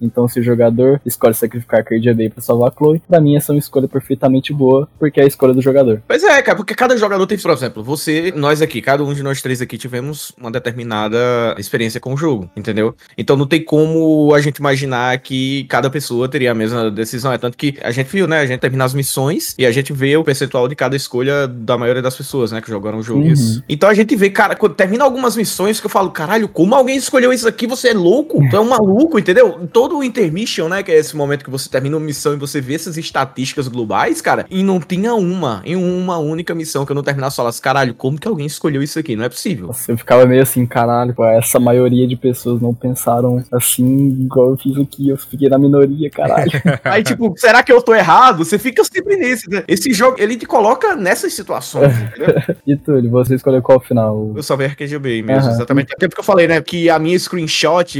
Então, se o jogador escolhe sacrificar Cardia Day pra salvar a Chloe, pra mim essa é uma escolha perfeitamente boa, porque é a escolha do jogador. Pois é, cara, porque cada jogador tem, por exemplo, você, nós aqui, cada um de nós três aqui tivemos uma determinada experiência com o jogo, entendeu? Então não tem como a gente imaginar que cada pessoa teria a mesma decisão. É tanto que a gente viu, né? A gente termina as missões e a gente vê o percentual de cada escolha da maioria das pessoas, né? Que jogaram o jogo. Uhum. Isso. Então a gente vê, cara, quando termina algumas missões que eu falo, caralho, como alguém escolheu isso aqui? Você é louco? Tu é um maluco, entendeu? Todo o intermission, né? Que é esse momento que você termina uma missão e você vê essas estatísticas globais, cara, e não tinha uma, em uma única missão que eu não terminasse falasse, caralho, como que alguém escolheu isso aqui? Não é possível. Você ficava meio assim, caralho, pô, essa maioria de pessoas não pensaram assim, igual eu fiz aqui, eu fiquei na minoria, caralho. Aí, tipo, será que eu tô errado? Você fica sempre nesse, né? Esse jogo, ele te coloca nessas situações, entendeu? e Túlio, você escolheu qual final? Eu só vi RQGB mesmo, Aham. exatamente. Até porque eu falei, né, que a minha screenshot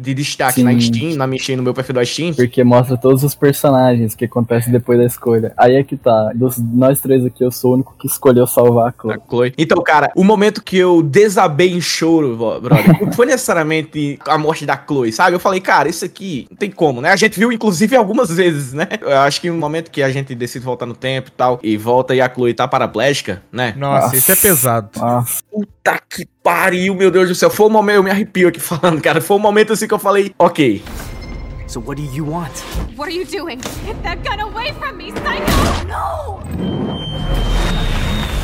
de destaque Sim. na Steam, na mexer no meu perfil da Steam, Porque mostra todos os personagens que acontecem depois da escolha. Aí é que tá. Dos nós três aqui, eu sou o único que escolheu salvar a Chloe. A Chloe. Então, cara, o momento que eu desabei em choro, brother, não foi necessariamente a morte da Chloe, sabe? Eu falei, cara, isso aqui não tem como, né? A gente viu, inclusive, algumas vezes, né? Eu acho que no momento que a gente decide voltar no tempo e tal, e volta e a Chloe tá paraplégica, né? Nossa, Nossa. isso é pesado. Nossa, Puta que pariu, meu Deus do céu. Foi o momento, eu me arrepio aqui falando, cara. Foi o momento assim que eu falei, ok. So what do you want? What are you doing? Get that gun away from me, psycho! No!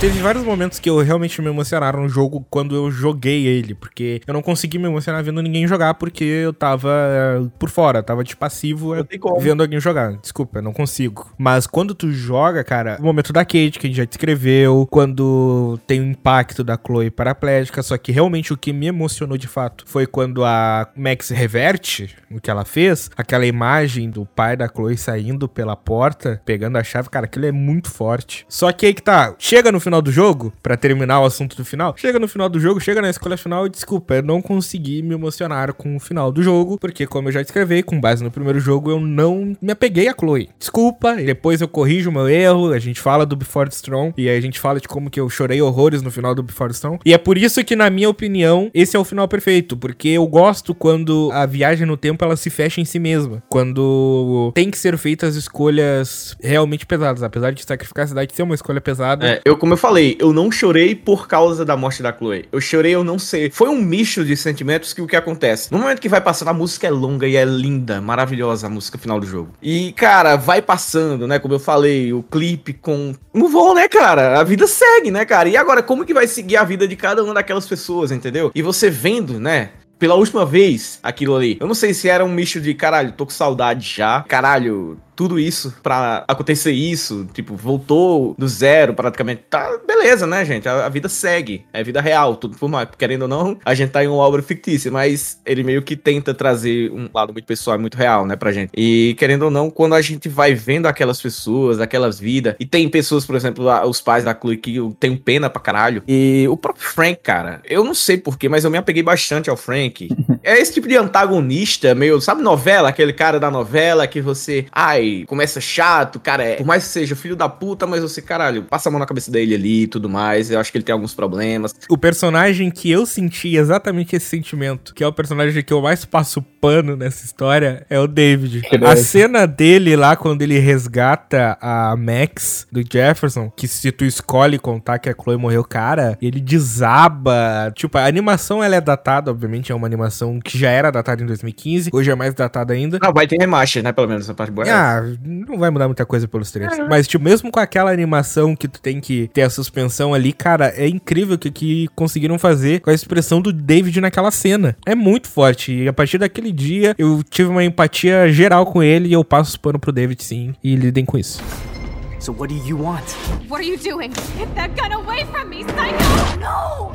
Teve vários momentos que eu realmente me emocionaram no jogo quando eu joguei ele, porque eu não consegui me emocionar vendo ninguém jogar porque eu tava eh, por fora, tava de passivo vendo alguém jogar. Desculpa, eu não consigo. Mas quando tu joga, cara, o momento da Kate, que a gente já descreveu, quando tem o impacto da Chloe paraplégica, só que realmente o que me emocionou de fato foi quando a Max reverte o que ela fez, aquela imagem do pai da Chloe saindo pela porta, pegando a chave, cara, aquilo é muito forte. Só que aí que tá, chega no final do jogo, pra terminar o assunto do final, chega no final do jogo, chega na escolha final e desculpa, eu não consegui me emocionar com o final do jogo, porque como eu já descrevi, com base no primeiro jogo, eu não me apeguei a Chloe. Desculpa, e depois eu corrijo o meu erro, a gente fala do Before the Storm, e aí a gente fala de como que eu chorei horrores no final do Before the Storm. E é por isso que, na minha opinião, esse é o final perfeito, porque eu gosto quando a viagem no tempo ela se fecha em si mesma. Quando tem que ser feitas escolhas realmente pesadas, apesar de sacrificar a cidade ser uma escolha pesada. É, eu, como eu falei, eu não chorei por causa da morte da Chloe. Eu chorei, eu não sei. Foi um misto de sentimentos que o que acontece. No momento que vai passando, a música é longa e é linda, maravilhosa a música final do jogo. E, cara, vai passando, né? Como eu falei, o clipe com. Não vou, né, cara? A vida segue, né, cara? E agora, como que vai seguir a vida de cada uma daquelas pessoas, entendeu? E você vendo, né? Pela última vez, aquilo ali. Eu não sei se era um misto de caralho, tô com saudade já. Caralho, tudo isso pra acontecer isso, tipo, voltou do zero praticamente. Tá, beleza, né, gente? A, a vida segue. É vida real, tudo por mais. Querendo ou não, a gente tá em uma obra fictícia, mas ele meio que tenta trazer um lado muito pessoal e muito real, né, pra gente. E querendo ou não, quando a gente vai vendo aquelas pessoas, aquelas vidas, e tem pessoas, por exemplo, os pais da Chloe que eu tenho pena pra caralho. E o próprio Frank, cara, eu não sei porquê, mas eu me apeguei bastante ao Frank. é esse tipo de antagonista, meio, sabe, novela? Aquele cara da novela que você. Ai, começa chato, cara, é, por mais que seja filho da puta, mas você, caralho, passa a mão na cabeça dele ali e tudo mais. Eu acho que ele tem alguns problemas. O personagem que eu senti exatamente esse sentimento, que é o personagem que eu mais passo pano nessa história, é o David. A cena dele lá, quando ele resgata a Max do Jefferson, que se tu escolhe contar que a Chloe morreu, cara, ele desaba. Tipo, a animação ela é datada, obviamente, é uma animação que já era datada em 2015, hoje é mais datada ainda. Ah, vai ter remaster, né? Pelo menos essa parte boa. Ah, não vai mudar muita coisa pelos três. Mas, tipo, mesmo com aquela animação que tu tem que ter a suspensão ali, cara, é incrível o que, que conseguiram fazer com a expressão do David naquela cena. É muito forte. E a partir daquele dia, eu tive uma empatia geral com ele e eu passo os pano pro David, sim. E lidem com isso. So what do you want? What are you doing? Get that gun away from me, psycho! No!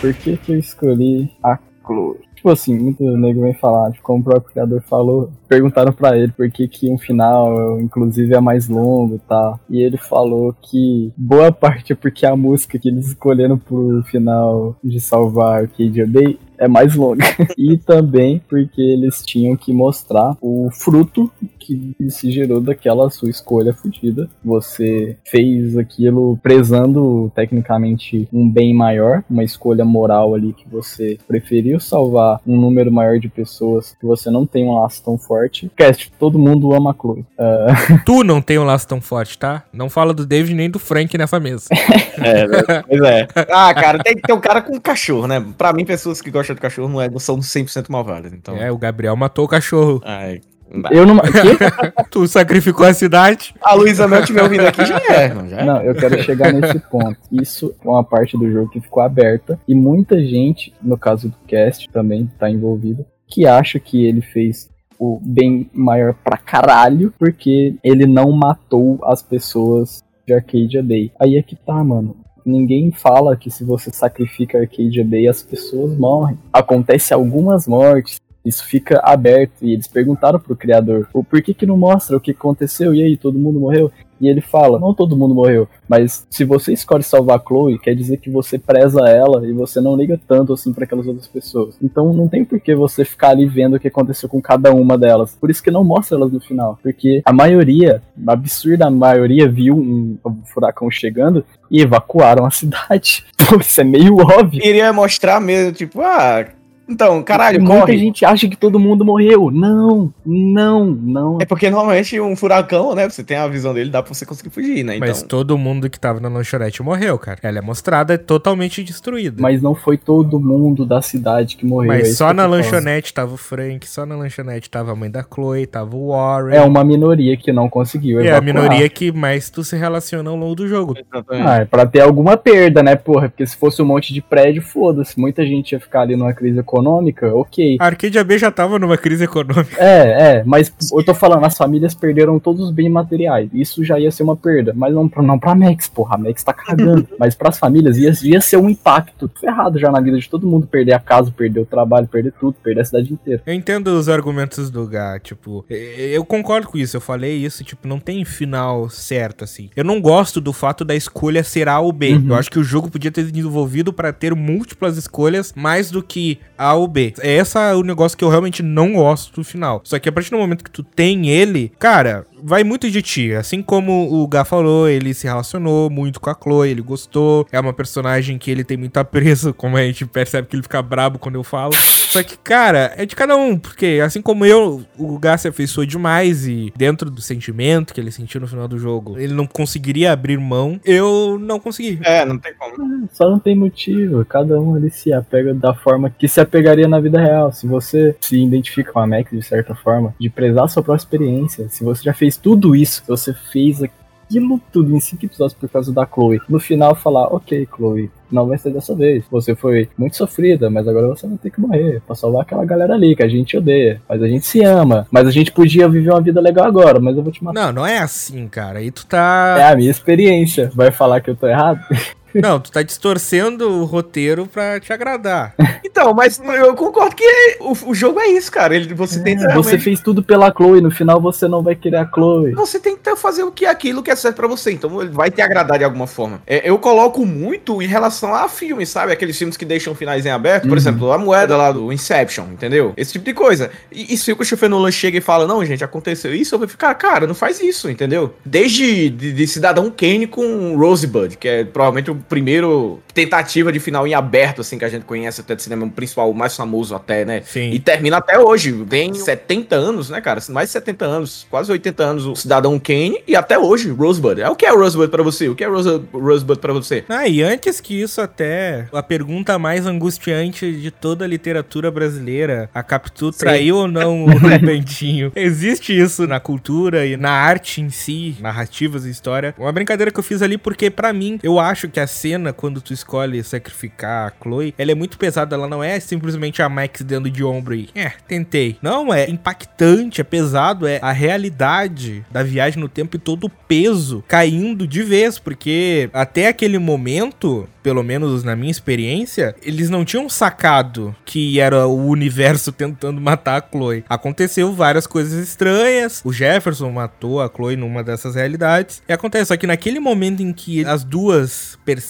Por que, que eu escolhi a Chloe? Tipo assim, muito nego vem falar, tipo, como o próprio criador falou, perguntaram pra ele por que, que um final, inclusive, é mais longo e tal. E ele falou que boa parte é porque a música que eles escolheram pro final de salvar Arcadia Bay é mais longa. e também porque eles tinham que mostrar o fruto que se gerou daquela sua escolha fodida. Você fez aquilo prezando tecnicamente um bem maior, uma escolha moral ali que você preferiu salvar um número maior de pessoas que você não tem um laço tão forte. Cast, todo mundo ama a Chloe. Uh, Tu não tem um laço tão forte, tá? Não fala do David nem do Frank nessa mesa. É, pois é. Ah, cara, tem que ter um cara com cachorro, né? Pra mim, pessoas que gostam de cachorro não, é, não são 100% malvadas. Então. É, o Gabriel matou o cachorro. Ai, não eu não. Quê? Tu sacrificou a cidade. A Luísa Mel estiver ouvindo aqui já é, não, já é. Não, eu quero chegar nesse ponto. Isso é uma parte do jogo que ficou aberta e muita gente, no caso do cast também tá envolvida, que acha que ele fez o bem maior pra caralho porque ele não matou as pessoas de Arcadia Bay. Aí é que tá, mano. Ninguém fala que se você sacrifica Arcadia Bay as pessoas morrem. Acontece algumas mortes. Isso fica aberto e eles perguntaram pro criador, o por que que não mostra o que aconteceu e aí todo mundo morreu? E ele fala, não todo mundo morreu, mas se você escolhe salvar a Chloe, quer dizer que você preza ela e você não liga tanto assim para aquelas outras pessoas. Então não tem por que você ficar ali vendo o que aconteceu com cada uma delas. Por isso que não mostra elas no final, porque a maioria, a absurda maioria viu um furacão chegando e evacuaram a cidade. Isso é meio óbvio. Queria mostrar mesmo, tipo, ah, então, caralho, Muita corre. gente acha que todo mundo morreu. Não, não, não. É porque normalmente um furacão, né? Você tem a visão dele, dá pra você conseguir fugir, né? Então, Mas todo mundo que tava na lanchonete morreu, cara. Ela é mostrada totalmente destruída. Mas, Mas não foi todo mundo da cidade que morreu. é isso só na lanchonete tava o Frank, só na lanchonete tava a mãe da Chloe, tava o Warren. É uma minoria que não conseguiu E é a evacuar. minoria que mais tu se relaciona ao longo do jogo. exatamente. Ah, é pra ter alguma perda, né, porra? Porque se fosse um monte de prédio, foda-se. Muita gente ia ficar ali numa crise econômica econômica, ok. A Arcade AB já tava numa crise econômica. É, é, mas eu tô falando, as famílias perderam todos os bens materiais. Isso já ia ser uma perda. Mas não, pra- não pra Max, porra. A Max tá cagando. mas pras famílias ia, ia ser um impacto ferrado já na vida de todo mundo. Perder a casa, perder o trabalho, perder tudo, perder a cidade inteira. Eu entendo os argumentos do Gá, tipo, eu concordo com isso, eu falei isso, tipo, não tem final certo, assim. Eu não gosto do fato da escolha ser A ou B. Uhum. Eu acho que o jogo podia ter desenvolvido pra ter múltiplas escolhas mais do que A ou B. Esse é o negócio que eu realmente não gosto do final. Só que a partir do momento que tu tem ele, cara, vai muito de ti. Assim como o Gá falou, ele se relacionou muito com a Chloe, ele gostou. É uma personagem que ele tem muito apreço, como a gente percebe que ele fica brabo quando eu falo. Só que, cara, é de cada um, porque assim como eu, o Gá se afeiçoou demais e dentro do sentimento que ele sentiu no final do jogo, ele não conseguiria abrir mão, eu não consegui. É, não tem como. Só não tem motivo. Cada um ali se apega da forma que se apegaria na vida real. Se você se identifica com a Max de certa forma, de prezar a sua própria experiência, se você já fez tudo isso, se você fez aquilo tudo em cinco episódios por causa da Chloe, no final falar, ok, Chloe. Não vai ser dessa vez. Você foi muito sofrida, mas agora você vai ter que morrer pra salvar aquela galera ali que a gente odeia. Mas a gente se ama. Mas a gente podia viver uma vida legal agora, mas eu vou te matar. Não, não é assim, cara. Aí tu tá. É a minha experiência. Vai falar que eu tô errado? Não, tu tá distorcendo o roteiro pra te agradar. Então, mas eu concordo que o, o jogo é isso, cara. Ele, você tem que Você realmente- fez tudo pela Chloe, no final você não vai querer a Chloe. Você tem que ter- fazer o que é aquilo que é certo pra você. Então ele vai te agradar de alguma forma. É, eu coloco muito em relação a filmes, sabe? Aqueles filmes que deixam finais em aberto. Por Uhum. exemplo, a moeda lá do Inception, entendeu? Esse tipo de coisa. E, e se o Christopher Nolan chega e fala, não, gente, aconteceu isso, eu vou ficar, cara, não faz isso, entendeu? Desde de, de Cidadão Kane com Rosebud, que é provavelmente o primeiro tentativa de final em aberto, assim, que a gente conhece até de cinema principal, o mais famoso até, né? Sim. E termina até hoje. Tem 70 anos, né, cara? Mais de 70 anos, quase 80 anos o Cidadão Kane e até hoje Rosebud. É o que é Rosebud pra você? O que é Rose- Rosebud pra você? Ah, e antes que isso, até a pergunta mais angustiante de toda a literatura brasileira: a Capitu traiu ou não o Bentinho? Existe isso na cultura e na arte em si, narrativas e história. Uma brincadeira que eu fiz ali, porque pra mim, eu acho que a cena, quando tu escolhe sacrificar a Chloe, ela é muito pesada. Ela não é simplesmente a Max dando de ombro e, é, tentei. Não, é impactante, é pesado, é a realidade da viagem no tempo e todo o peso caindo de vez, porque até aquele momento, pelo menos na minha experiência, eles não tinham sacado que era o universo tentando matar a Chloe. Aconteceu várias coisas estranhas, o Jefferson matou a Chloe numa dessas realidades, e acontece, só que naquele momento em que as duas percebem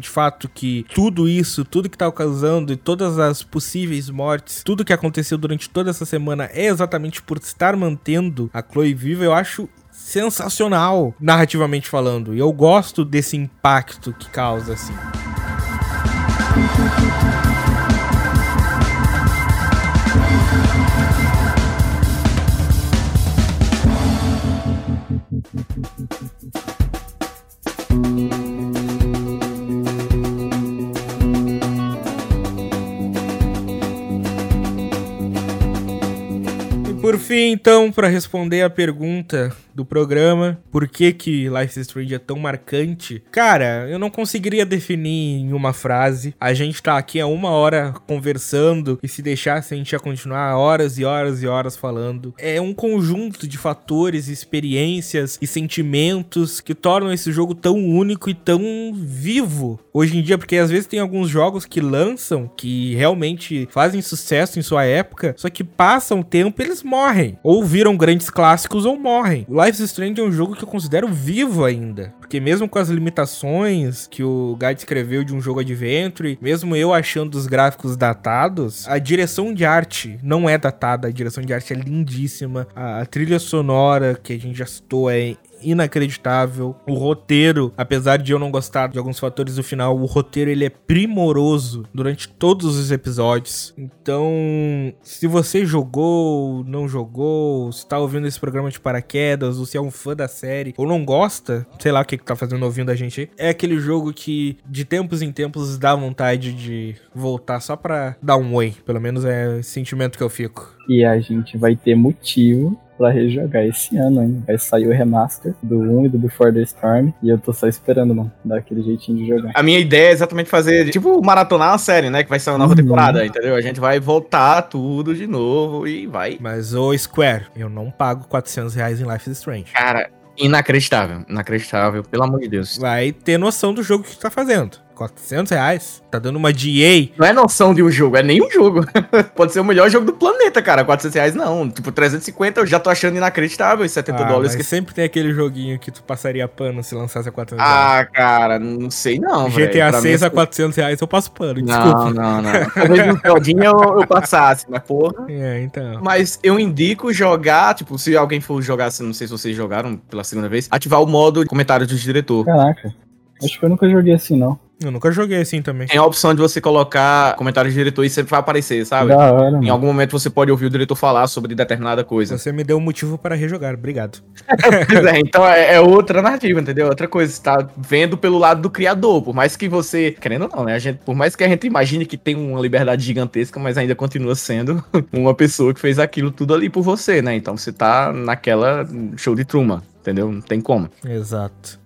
de fato que tudo isso, tudo que tá causando e todas as possíveis mortes, tudo que aconteceu durante toda essa semana é exatamente por estar mantendo a Chloe viva, eu acho sensacional, narrativamente falando. E eu gosto desse impacto que causa, assim. Por fim, então, para responder a pergunta do programa, por que que Life is Strange é tão marcante? Cara, eu não conseguiria definir em uma frase. A gente tá aqui há uma hora conversando e se deixasse a gente ia continuar horas e horas e horas falando. É um conjunto de fatores, experiências e sentimentos que tornam esse jogo tão único e tão vivo hoje em dia, porque às vezes tem alguns jogos que lançam que realmente fazem sucesso em sua época, só que passam o tempo e eles morrem. Ou viram grandes clássicos ou morrem. O Life is Strange é um jogo que eu considero vivo ainda. Porque mesmo com as limitações que o Guy escreveu de um jogo Adventure, mesmo eu achando os gráficos datados, a direção de arte não é datada, a direção de arte é lindíssima. A trilha sonora, que a gente já citou, é inacreditável. O roteiro, apesar de eu não gostar de alguns fatores do final, o roteiro ele é primoroso durante todos os episódios. Então, se você jogou, não jogou, se tá ouvindo esse programa de paraquedas, ou se é um fã da série, ou não gosta, sei lá o que que tá fazendo ouvindo a gente é aquele jogo que de tempos em tempos dá vontade de voltar só pra dar um oi. Pelo menos é o sentimento que eu fico. E a gente vai ter motivo pra rejogar esse ano, hein? Vai sair o remaster do 1 e do Before the Storm. E eu tô só esperando, mano, dar aquele jeitinho de jogar. A minha ideia é exatamente fazer, tipo, maratonar uma série, né? Que vai ser uma nova Uhum. temporada, entendeu? A gente vai voltar tudo de novo e vai. Mas, ô Square, eu não pago 400 reais em Life is Strange. Cara, inacreditável. Inacreditável, pelo amor de Deus. Vai ter noção do jogo que tu tá fazendo. 400 reais? Tá dando uma DA? Não é noção de um jogo, é nenhum jogo. Pode ser o melhor jogo do planeta, cara. 400 reais não. Tipo, 350 eu já tô achando inacreditável. E 70 Ah, dólares mas que. sempre tem aquele joguinho que tu passaria pano se lançasse a 400 reais. Ah, cara, não sei não. velho. GTA Pra 6 mim, a 400 reais eu passo pano, Não, desculpa. não, não. Talvez no eu, eu passasse, mas porra. É, então. Mas eu indico jogar, tipo, se alguém for jogar, não sei se vocês jogaram pela segunda vez, ativar o modo de comentários do diretor. Caraca. Acho que eu nunca joguei assim, não. Eu nunca joguei assim também. Tem a opção de você colocar comentários do diretor e sempre vai aparecer, sabe? Da hora, Em algum momento você pode ouvir o diretor falar sobre determinada coisa. Você me deu um motivo para rejogar, obrigado. Pois é, então é, é outra narrativa, entendeu? Outra coisa, você tá vendo pelo lado do criador. Por mais que você. Querendo ou não, né? A gente, por mais que a gente imagine que tem uma liberdade gigantesca, mas ainda continua sendo uma pessoa que fez aquilo tudo ali por você, né? Então você tá naquela show de Truman, entendeu? Não tem como. Exato.